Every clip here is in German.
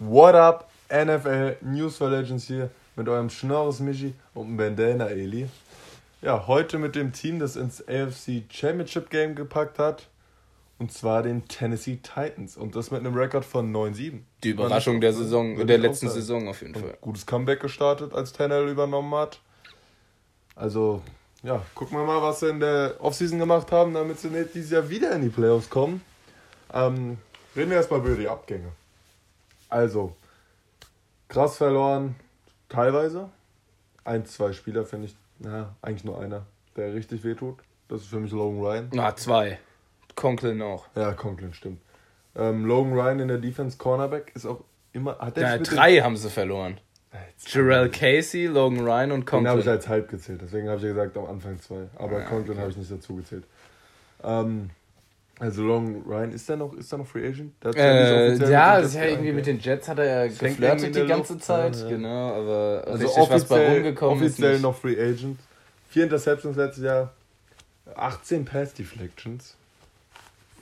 What up, NFL News for Legends hier mit eurem Schnorres Michi und Bandana Eli. Ja, heute mit dem Team, das ins AFC Championship Game gepackt hat. Und zwar den Tennessee Titans. Und das mit einem Rekord von 9-7. Die Überraschung der Saison, der letzten Saison auf jeden Fall. Gutes Comeback gestartet, als Tennell übernommen hat. Also, ja, gucken wir mal, was sie in der Offseason gemacht haben, damit sie nicht dieses Jahr wieder in die Playoffs kommen. Ähm, reden wir erstmal über die Abgänge. Also, krass verloren, teilweise. Ein, zwei Spieler finde ich, na, eigentlich nur einer, der richtig wehtut. Das ist für mich Logan Ryan. Na, zwei. Conklin auch. Ja, Conklin stimmt. Ähm, Logan Ryan in der Defense Cornerback ist auch immer. Hat der Ja, drei haben sie verloren. Jarrell Casey, Logan Ryan und Den habe ich Conklin. als halb gezählt, deswegen habe ich ja gesagt am Anfang zwei. Aber Ah, Conklin okay. habe ich nicht dazu gezählt. Ähm, also Long Ryan, ist der noch, ist der noch Free Agent? Äh, ja, das ist ja irgendwie mit den Jets hat er ja geflirtet die ganze Luft, Zeit, ja, ja. genau, aber Also offiziell, ist offiziell noch Free Agent. Vier Interceptions letztes Jahr, 18 Pass Deflections,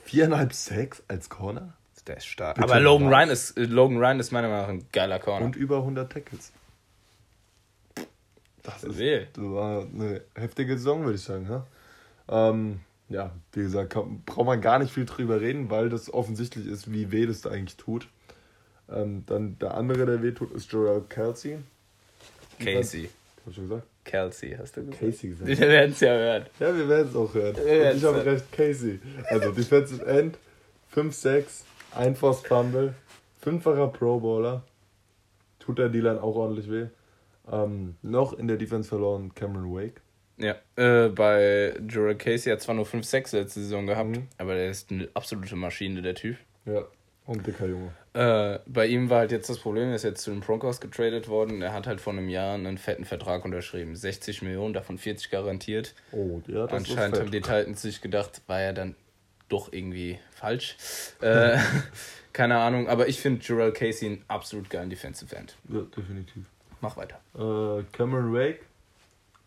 viereinhalb Sacks als Corner Der ist stark. Bitte Aber Logan? Ryan ist Logan Ryan ist meiner Meinung nach ein geiler Corner. und über 100 Tackles. Das ist, Will. das war eine heftige Saison, würde ich sagen. Ja, ähm, ja wie gesagt, kann, braucht man gar nicht viel drüber reden, weil das offensichtlich ist, wie weh das da eigentlich tut. Ähm, dann der andere, der weh tut, ist Joel Kelsey. Casey. Hab ich schon gesagt? Kelsey, hast du gesagt? Casey gesagt. Wir werden es ja hören. Ja, wir werden es auch hören. Ich habe recht, Casey. Also Defensive End, 5-6, ein Forced Fumble, fünffacher Pro Bowler. Tut der D-Line auch ordentlich weh. Ähm, noch in der Defense verloren Cameron Wake. Ja, äh, bei Jarrell Casey hat zwar nur 5-6 letzte Saison gehabt, Mhm. aber der ist eine absolute Maschine, der Typ. Ja, und dicker Junge. Äh, bei ihm war halt jetzt das Problem, er ist jetzt zu den Broncos getradet worden. Er hat halt vor einem Jahr einen fetten Vertrag unterschrieben. 60 Millionen, davon 40 garantiert. Oh, ja, das Anscheinend ist haben die Titans sich gedacht, war ja dann doch irgendwie falsch. äh, keine Ahnung, aber ich finde Jarrell Casey einen absolut geilen Defensive End. Ja, definitiv. Mach weiter. Äh, Cameron Wake,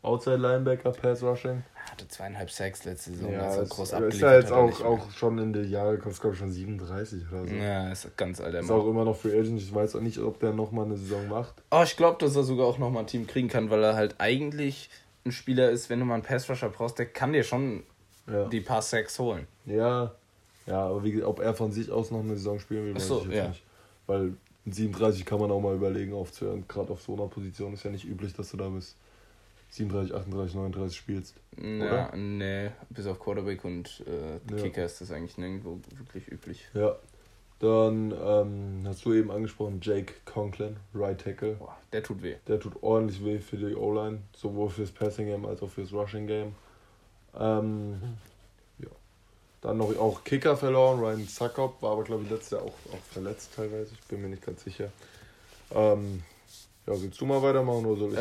Outside Linebacker, Pass Rushing. Er hatte zweieinhalb Sacks letzte Saison, Ja, also ist, groß ist abgeliefert. ja jetzt auch, auch schon in die Jahre, kostet glaube ich schon 37 oder so. Ja, ist ganz alter Ist Mann. auch immer noch Free Agent. Ich weiß auch nicht, ob der nochmal eine Saison macht. Oh, ich glaube, dass er sogar auch nochmal ein Team kriegen kann, weil er halt eigentlich ein Spieler ist, wenn du mal einen Pass-Rusher brauchst, der kann dir schon Ja. die paar Sacks holen. Ja, ja, aber wie, ob er von sich aus noch eine Saison spielen will, weiß so, ich jetzt ja. nicht. Weil mit 37 kann man auch mal überlegen aufzuhören. Gerade auf so einer Position ist ja nicht üblich, dass du da bis 37, 38, 39 spielst. Ja, nee, bis auf Quarterback und äh, Ja. Kicker ist das eigentlich nirgendwo wirklich üblich. Ja. Dann ähm, hast du eben angesprochen, Jake Conklin, Right Tackle. Boah, der tut weh. Der tut ordentlich weh für die O-Line, sowohl fürs Passing Game als auch fürs Rushing Game. Ähm, ja. Dann noch auch Kicker verloren, Ryan Suckup, war aber glaube ich letztes Jahr auch, auch verletzt teilweise, ich bin mir nicht ganz sicher. Ähm, ja, willst du mal weitermachen oder soll ich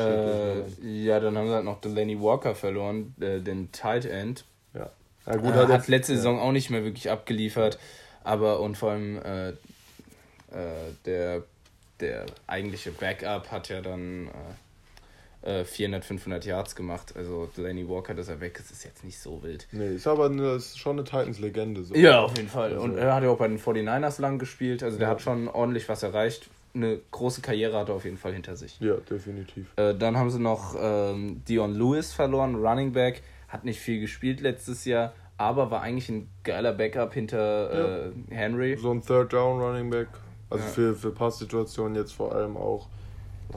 Äh, ja, dann haben sie halt noch Delaney Walker verloren, äh, den Tight End. Ja. Ja, gut, Gut, hat hat, letzte ja. Saison auch nicht mehr wirklich abgeliefert, aber und vor allem äh, äh, der, der eigentliche Backup hat ja dann äh, äh, 400, 500 Yards gemacht. Also Delaney Walker, dass er weg ist, ist jetzt nicht so wild. Nee, ist aber eine, ist schon eine Titans-Legende. So. Ja, auf jeden Fall. Also- Und er hat ja auch bei den 49ers lang gespielt, also der Ja. hat schon ordentlich was erreicht. Eine große Karriere hat er auf jeden Fall hinter sich. Ja, definitiv. Äh, dann haben sie noch ähm, Dion Lewis verloren, Running Back. Hat nicht viel gespielt letztes Jahr, aber war eigentlich ein geiler Backup hinter äh, Henry. So ein Third Down Running Back. Also Ja. für, für Passsituationen jetzt vor allem auch.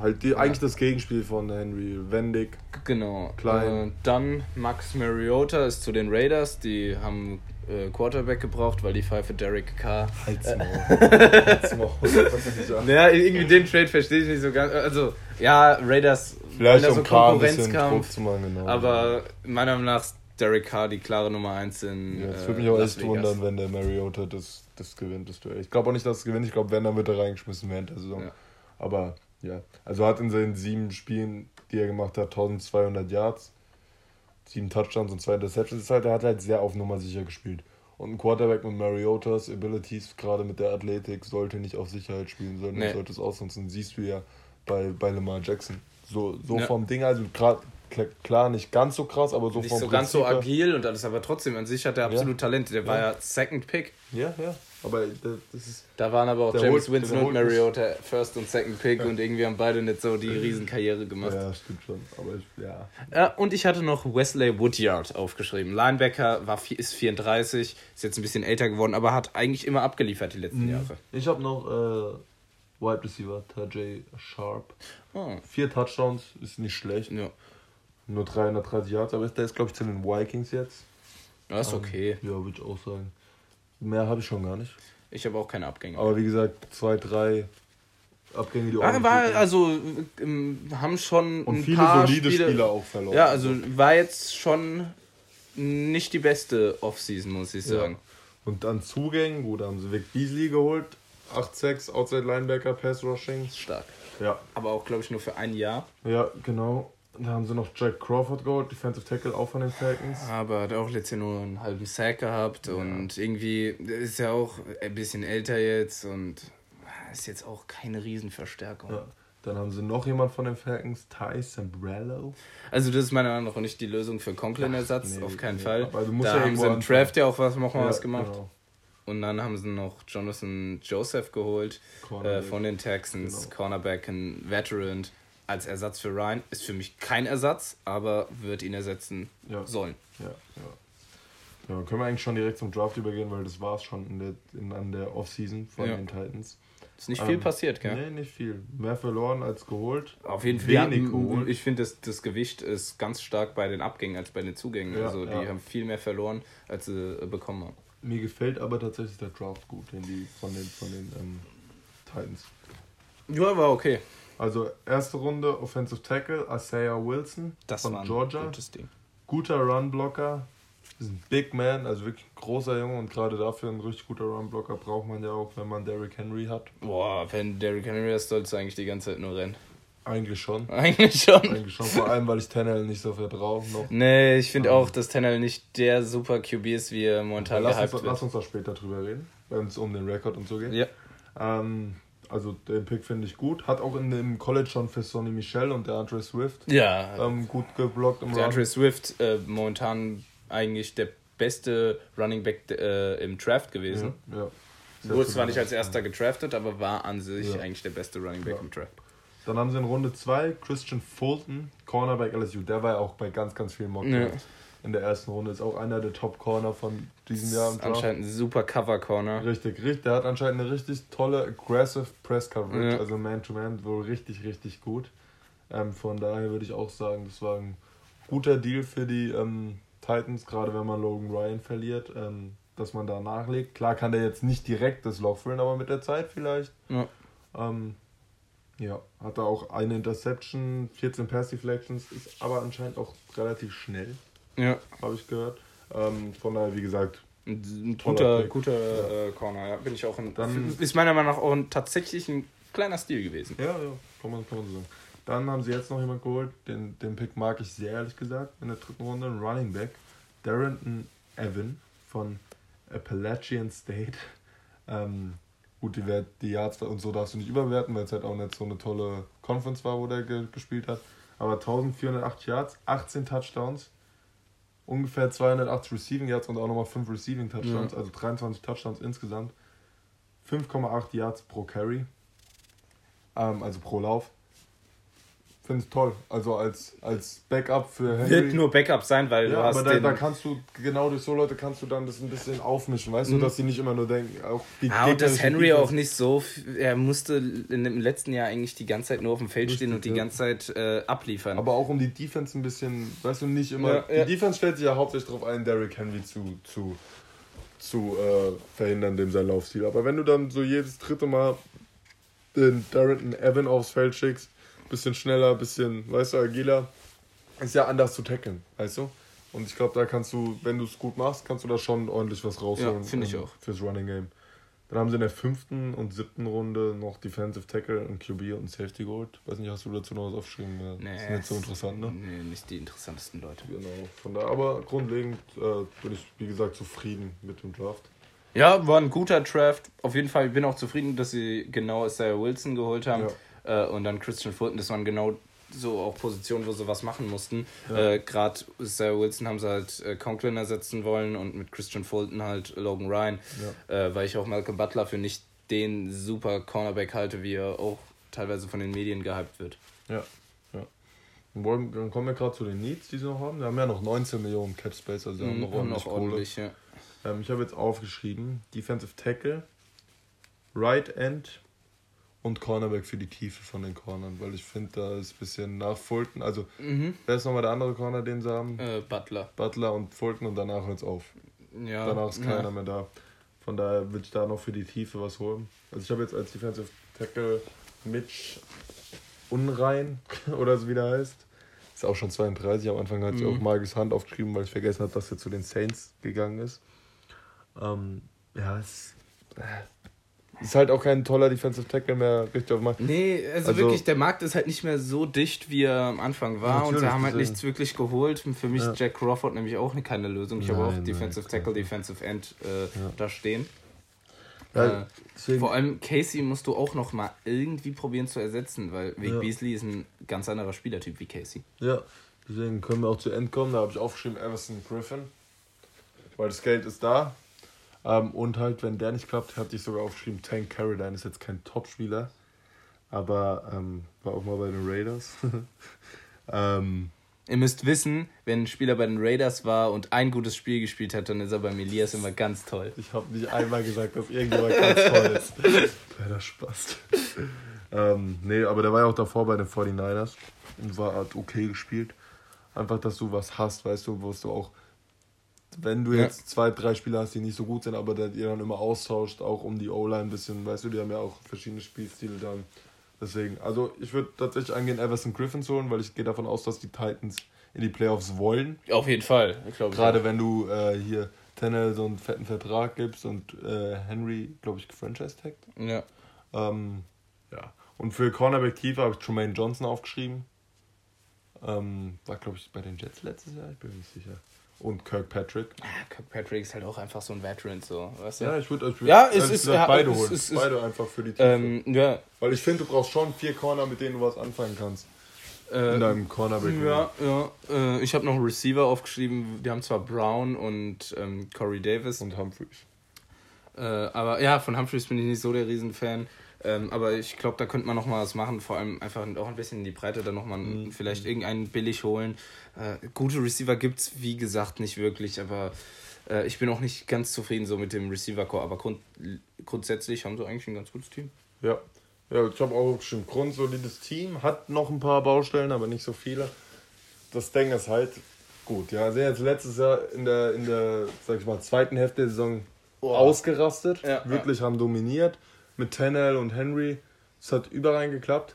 Halt die, eigentlich das Gegenspiel von Henry. Wendig. Genau. Klein. Äh, dann Max Mariota ist zu den Raiders. Die haben äh, Quarterback gebraucht, weil die Pfeife Derek Carr. Halt's Maul. Halt's Maul. Ja, irgendwie den Trade verstehe ich nicht so ganz. Also, ja, Raiders Vielleicht um so Konkurrenzkampf. zu machen, genau. Aber meiner Meinung nach ist Derek Carr die klare Nummer 1 in. Ja, es äh, würde mich auch Las echt Vegas. wundern, wenn der Mariota das, das gewinnt, das Duell. Ich glaube auch nicht, dass es gewinnt. Ich glaube, wenn, dann wird er reingeschmissen während der Saison. Ja. Aber ja, also hat in seinen sieben Spielen, die er gemacht hat, 1200 Yards, sieben Touchdowns und zwei Interceptions. Ist halt, er hat halt sehr auf Nummer sicher gespielt. Und ein Quarterback mit Mariotas Abilities, gerade mit der Athletik, sollte nicht auf Sicherheit spielen, sondern Nee. sollte es ausnutzen. Siehst du ja bei, bei Lamar Jackson. So, so Ja. vom Ding, also grad, klar, klar nicht ganz so krass, aber so Nicht vom so ganz so Prinzip her- agil und alles, aber trotzdem an sich hat er absolut Talent. Der war Ja. ja Second Pick. Ja, ja. Aber das ist. Da waren aber auch James holt- Winston und Mariota First und Second Pick und irgendwie haben beide nicht so die Riesenkarriere gemacht. Ja, stimmt schon. Aber ich, ja. Ja, und ich hatte noch Wesley Woodyard aufgeschrieben. Linebacker war, ist 34, ist jetzt ein bisschen älter geworden, aber hat eigentlich immer abgeliefert die letzten Jahre. Ich habe noch äh, Wide Receiver, Tajay Sharp. Oh, Vier Touchdowns, ist nicht schlecht. ja. Nur 330 Yards, aber der ist, glaube ich, zu den Vikings jetzt. ja, ist okay. Ja, würde ich auch sagen. Mehr habe ich schon gar nicht. Ich habe auch keine Abgänge. Aber wie gesagt, zwei, drei Abgänge, die ordentlich war, also ähm, haben schon Und ein viele paar solide Spiele, Spieler auch verloren. Ja, also war jetzt schon nicht die beste Offseason, muss ich Ja. sagen. Und dann Zugängen, gut, da haben sie Vic Beasley geholt. 8-6, Outside Linebacker, Pass Rushing. Stark. Ja, Aber auch, glaube ich, nur für ein Jahr. ja, genau. Da haben sie noch Jack Crawford geholt, Defensive Tackle auch von den Falcons. Aber hat auch letztes Jahr nur einen halben Sack gehabt und irgendwie ist ja auch ein bisschen älter jetzt und ist jetzt auch keine Riesenverstärkung. Ja. Dann haben sie noch jemand von den Falcons, Ty Sambrello. Also das ist meiner Meinung nach nicht die Lösung für Conklin-Ersatz, nee, auf keinen nee. Fall. Musst da ja haben sie im. Draft ja auch was, noch mal was gemacht. Genau. Und dann haben sie noch Jonathan Joseph geholt äh, von den Texans, Genau. Cornerback, ein Veteran als Ersatz für Ryan. Ist für mich kein Ersatz, aber wird ihn ersetzen Ja. sollen. Ja, ja. Ja, können wir eigentlich schon direkt zum Draft übergehen, weil das war es schon in der, in, an der Offseason von Ja. den Titans. Ist nicht viel Ähm, passiert, gell? Nee, nicht viel. Mehr verloren als geholt. Auf jeden Fall. Wenig geholt. ich finde, das, das Gewicht ist ganz stark bei den Abgängen als bei den Zugängen. Ja, also die ja. haben viel mehr verloren, als sie äh, bekommen haben. Mir gefällt aber tatsächlich der Draft gut, den die von den, von den ähm, Titans. Ja, war okay. Also erste Runde Offensive Tackle, Isaiah Wilson Das von Georgia. Guter Runblocker. Ist ein Big Man, also wirklich ein großer Junge und gerade dafür ein richtig guter Runblocker braucht man ja auch, wenn man Derrick Henry hat. Boah, wenn Derrick Henry ist, sollst du eigentlich die ganze Zeit nur rennen. Eigentlich schon. Eigentlich schon. Eigentlich schon, vor allem weil ich Tannehill nicht so vertraue noch. Nee, ich finde Ähm. auch, dass Tennell nicht der super QB ist, wie er momentan lass, gehypt uns, wird. lass uns da später drüber reden, wenn es um den Rekord und so geht. Ja. Ähm, also den Pick finde ich gut. Hat auch in dem College schon für Sonny Michel und der Andre Swift Ja, ähm, gut geblockt im der. Andre Swift äh, momentan eigentlich der beste Running Back äh, im Draft gewesen. Ja, ja. Wurde zwar nicht als erster gedraftet, aber war an sich Ja. eigentlich der beste Running Back Ja. im Draft. Dann haben sie in Runde 2 Christian Fulton, Cornerback LSU. Der war ja auch bei ganz, ganz vielen Mock Ja. In der ersten Runde. Ist auch einer der Top-Corner von diesem Jahr im Draft. Anscheinend ein super Cover Corner. Richtig, richtig. Der hat anscheinend eine richtig tolle aggressive Press Coverage, Ja. also Man-to-Man, wohl richtig, richtig gut. Ähm, von daher würde ich auch sagen, das war ein guter Deal für die ähm, Titans, gerade wenn man Logan Ryan verliert, ähm, dass man da nachlegt. Klar kann der jetzt nicht direkt das Loch füllen, aber mit der Zeit vielleicht. Ja. Ähm, ja, hat er auch eine Interception, 14 Pass Deflections, ist aber anscheinend auch relativ schnell, Ja. habe ich gehört. Ähm, von daher, wie gesagt, Ein, guter, guter äh, Corner, ja. Bin ich auch ein, Dann- ist meiner Meinung nach auch ein, tatsächlich ein kleiner Stil gewesen. Ja, ja, kann man, kann man so sagen. Dann haben sie jetzt noch jemand geholt, den, den Pick mag ich sehr, ehrlich gesagt, in der dritten Runde, ein Running Back, Darrington Evan von Appalachian State. Ähm, gut, die, Wert, die Yards und so darfst du nicht überwerten, weil es halt auch nicht so eine tolle Conference war, wo der ge gespielt hat. Aber 1408 Yards, 18 Touchdowns, ungefähr 280 Receiving Yards und auch nochmal 5 Receiving Touchdowns, Ja. also 23 Touchdowns insgesamt. 5,8 Yards pro Carry, ähm, also pro Lauf. Finde ich toll. Also als, als Backup für Henry. Wird nur Backup sein, weil ja, du hast aber da, kannst du, genau durch so Leute kannst du dann das ein bisschen aufmischen, weißt du, Mhm. dass sie nicht immer nur denken, auch die Ah, und dass Henry Defense- auch nicht so. Er musste dem letzten Jahr eigentlich die ganze Zeit nur auf dem Feld stehen Richtig, und die ja. ganze Zeit äh, abliefern. Aber auch um die Defense ein bisschen, weißt du, nicht immer. Ja. Die Defense stellt sich ja hauptsächlich darauf ein, Derrick Henry zu, zu, zu äh, verhindern, dem sein Laufstil. Aber wenn du dann so jedes dritte Mal den Darrington Evan aufs Feld schickst, bisschen schneller, bisschen, weißt du, agiler, ist ja anders zu tackeln, weißt du? Und ich glaube, da kannst du, wenn du es gut machst, kannst du da schon ordentlich was rausholen. Ja, finde ich auch. Fürs Running Game. Dann haben sie in der fünften und siebten Runde noch Defensive Tackle und QB und Safety geholt. Weiß nicht, hast du dazu noch was aufgeschrieben? Ja, nee, ist nicht so interessant, ne? Nee, nicht die interessantesten Leute. Genau. Von da, aber grundlegend äh, bin ich, wie gesagt, zufrieden mit dem Draft. Ja, war ein guter Draft. Auf jeden Fall, ich bin auch zufrieden, dass sie genau Isaiah Wilson geholt haben. Äh, und dann Christian Fulton. Das waren genau so auch Positionen, wo sie was machen mussten. Ja. Äh, Gerade Sarah Wilson haben sie halt äh, Conklin ersetzen wollen und mit Christian Fulton halt Logan Ryan, äh, weil ich auch Malcolm Butler für nicht den super Cornerback halte, wie er auch teilweise von den Medien gehypt wird. Ja, ja. Dann kommen wir gerade zu den Needs, die sie noch haben. Die haben ja noch 19 Millionen Cap Space, also haben Mhm, noch ordentlich, noch ordentlich, ja. Ähm, ich habe jetzt aufgeschrieben, Defensive Tackle, Right End und Cornerback für die Tiefe von den Cornern, weil ich finde, da ist ein bisschen nach Fulton, also Mhm. wer ist nochmal der andere Corner, den sie haben? Äh, Butler. Butler und Fulton und danach hört's auf. Ja. Danach ist keiner ja. mehr da. Von daher würde ich da noch für die Tiefe was holen. Also ich habe jetzt als Defensive Tackle Mitch Unrein oder so wie der heißt. Ist auch schon 32. Am Anfang ich Mhm. auch Marcus Hand aufgeschrieben, weil ich vergessen habe, dass er zu den Saints gegangen ist. Ähm, ja, es äh, ist halt auch kein toller Defensive Tackle mehr richtig auf dem Markt. Nee, also, Also- wirklich, der Markt ist halt nicht mehr so dicht, wie er am Anfang war. und sie haben halt nichts wirklich geholt. Für mich Ja. ist Jack Crawford nämlich auch keine Lösung. Ich habe Nein, auch nein, Defensive klar. Tackle, Defensive End äh, Ja. da stehen. Ja, Äh, Vor allem Casey musst du auch noch mal irgendwie probieren zu ersetzen, weil Vic. Beasley ist ein ganz anderer Spielertyp wie Casey. ja, deswegen können wir auch zu End kommen. Da habe ich aufgeschrieben Everson Griffin. Weil das Geld ist da. Ähm, und halt, wenn der nicht klappt, hatte ich sogar aufgeschrieben, Tank Carradine ist jetzt kein Top-Spieler. Aber ähm, war auch mal bei den Raiders. ähm, Ihr müsst wissen, wenn ein Spieler bei den Raiders war und ein gutes Spiel gespielt hat, dann ist er beim Elias immer ganz toll. ich habe nicht einmal gesagt, dass irgendjemand ganz toll ist. Leider Spaß. ähm, nee, aber der war ja auch davor bei den 49ers und war hat okay gespielt. Einfach, dass du was hast, weißt du, wo du auch, wenn du Ja. jetzt zwei, drei Spieler hast, die nicht so gut sind, aber der ihr dann immer austauscht, auch um die O-Line ein bisschen, weißt du, die haben ja auch verschiedene Spielstile dann. Deswegen, also ich würde tatsächlich angehen, Everson Griffins holen, weil ich gehe davon aus, dass die Titans in die Playoffs wollen. Auf jeden Fall, ich glaube. Gerade wenn du äh, hier Tennell so einen fetten Vertrag gibst und äh, Henry, glaube ich, gefranchise taggt. Ja. Ähm, ja. Und für Cornerback Tiefe habe ich Tremaine Johnson aufgeschrieben. Ähm, war, glaube ich, bei den Jets letztes Jahr, ich bin mir nicht sicher. Und Kirkpatrick. Ah, Kirkpatrick ist halt auch einfach so ein Veteran, so, weißt du? Ja, ich würde Ja, würd es ehrlich ist- gesagt ja, beide es holen. ist- es- beide einfach für die Tiefe. Ähm, ja, Weil ich finde, du brauchst schon vier Corner, mit denen du was anfangen kannst. äh, In deinem Cornerback. Ja, ja. Äh, ich habe noch einen Receiver aufgeschrieben. Die haben zwar Brown und ähm, Corey Davis. Und Humphreys. Äh, aber ja, von Humphreys bin ich nicht so der Riesenfan. Ähm, aber ich glaube, da könnte man noch mal was machen. Vor allem einfach auch ein bisschen in die Breite, dann noch mal Mhm. vielleicht irgendeinen billig holen. Äh, gute Receiver gibt's wie gesagt, nicht wirklich. Aber äh, ich bin auch nicht ganz zufrieden so mit dem Receiver-Core. Aber grund grundsätzlich haben sie eigentlich ein ganz gutes Team. Ja. Ja, ich habe auch schon ein grundsolides Team, hat noch ein paar Baustellen, aber nicht so viele. Das Ding ist halt gut. Ja, sind jetzt letztes Jahr in der, in der, sag ich mal, zweiten Hälfte der Saison Oh. ausgerastet. Ja, Wirklich haben dominiert. Mit Tennell und Henry. Es hat überall geklappt.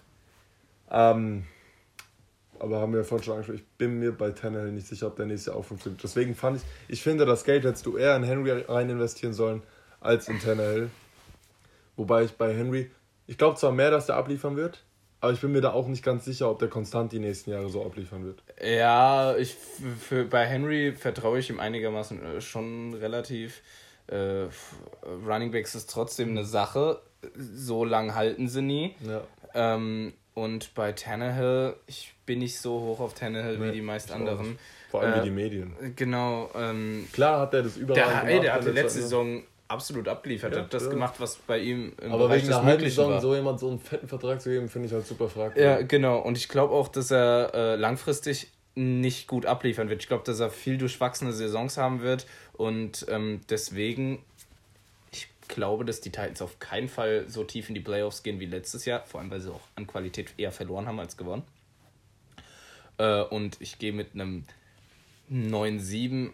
Ähm, aber haben wir ja vorhin schon angesprochen, ich bin mir bei Tennell nicht sicher, ob der nächste Jahr auch funktioniert. Deswegen fand ich, ich finde, das Geld hättest du eher in Henry rein investieren sollen als in Tennell. Wobei ich bei Henry, ich glaube zwar mehr, dass der abliefern wird, aber ich bin mir da auch nicht ganz sicher, ob der konstant die nächsten Jahre so abliefern wird. Ja, ich für, bei Henry vertraue ich ihm einigermaßen äh, schon relativ. Äh, Running Backs ist trotzdem eine Sache. So lang halten sie nie. Ja. Ähm, und bei Tannehill, ich bin nicht so hoch auf Tannehill wie Nee, die meisten anderen. Vor allem Äh, wie die Medien. Genau, ähm, Klar hat er das überall der, ey, der hat die letzte ne? Saison absolut abgeliefert. Ja, hat das ja. gemacht, was bei ihm im Aber Bereich wegen des Möglichen Saison war. so jemand so einen fetten Vertrag zu geben, finde ich halt super fragwürdig. Ja, genau. Und ich glaube auch, dass er äh, langfristig nicht gut abliefern wird. Ich glaube, dass er viel durchwachsene Saisons haben wird. Und ähm, deswegen, ich glaube, dass die Titans auf keinen Fall so tief in die Playoffs gehen wie letztes Jahr. Vor allem, weil sie auch an Qualität eher verloren haben als gewonnen. Äh, und ich gehe mit einem 9-7,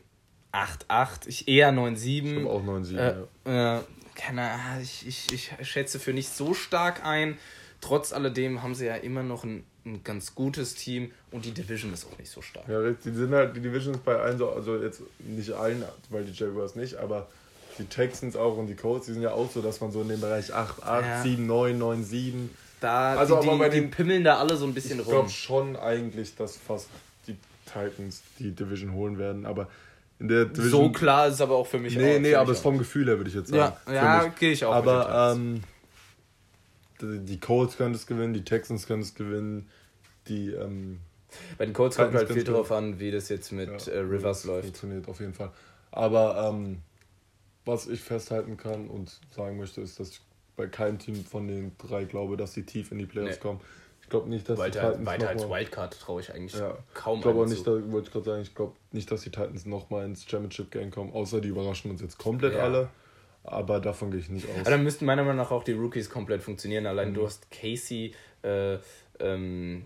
8-8. Ich eher 9-7. Ich auch 9-7. Äh, ja. äh, keine Ahnung, ich, ich, ich schätze für nicht so stark ein. Trotz alledem haben sie ja immer noch ein, ein ganz gutes Team und die Division ist auch nicht so stark. Ja, die sind halt, die Divisions bei allen so, also jetzt nicht allen, weil die Jaguars nicht, aber die Texans auch und die Colts, die sind ja auch so, dass man so in dem Bereich 8, 8, Ja. 7, 9, 9, 7. Da, Also die, aber bei die, den- pimmeln da alle so ein bisschen Ich rum. glaube schon eigentlich, dass fast die Titans die Division holen werden, aber in der Division. So klar ist es aber auch für mich Nee, auch, nee, aber es vom Gefühl her würde ich jetzt sagen. Ja, ja gehe ich auch Aber ähm, die Colts können es gewinnen, die Texans können es gewinnen, die. Ähm, Bei den Colts kommt halt viel darauf an, wie das jetzt mit ja, äh, Rivers läuft. Funktioniert auf jeden Fall. Aber ähm, was ich festhalten kann und sagen möchte, ist, dass ich bei keinem Team von den drei glaube, dass sie tief in die Playoffs nee. kommen. Ich glaube nicht, dass weiter, die Titans weiter als Wildcard traue ich eigentlich ja. kaum. Ich glaube auch nicht, da wollte ich gerade sagen, ich glaube nicht, dass die Titans nochmal ins Championship Game kommen, außer die überraschen uns jetzt komplett ja. alle. Aber davon gehe ich nicht aus. Aber dann müssten meiner Meinung nach auch die Rookies komplett funktionieren. Allein mhm. du hast Casey, äh, ähm,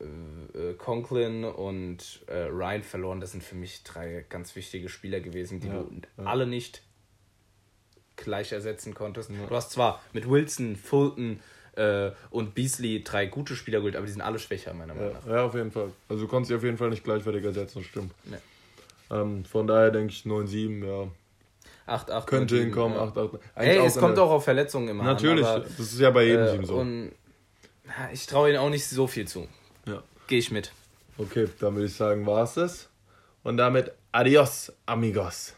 äh, Conklin und äh, Ryan verloren. Das sind für mich drei ganz wichtige Spieler gewesen, die ja, du ja. alle nicht gleich ersetzen konntest. Ja. Du hast zwar mit Wilson, Fulton äh, und Beasley drei gute Spieler geholt, aber die sind alle schwächer, meiner Meinung nach. Ja, auf jeden Fall. Also du konntest sie auf jeden Fall nicht gleichwertig ersetzen, stimmt. Ähm, von daher denke ich 9-7, ja. 8, 8, Könnte hinkommen, ja. 8, 8. Ey, es kommt auch auf Verletzungen immer Natürlich, an, das ist ja bei jedem äh, Team so. Und ich traue ihnen auch nicht so viel zu. Ja. Gehe ich mit. Okay, dann würde ich sagen, war es das. Und damit adios, amigos.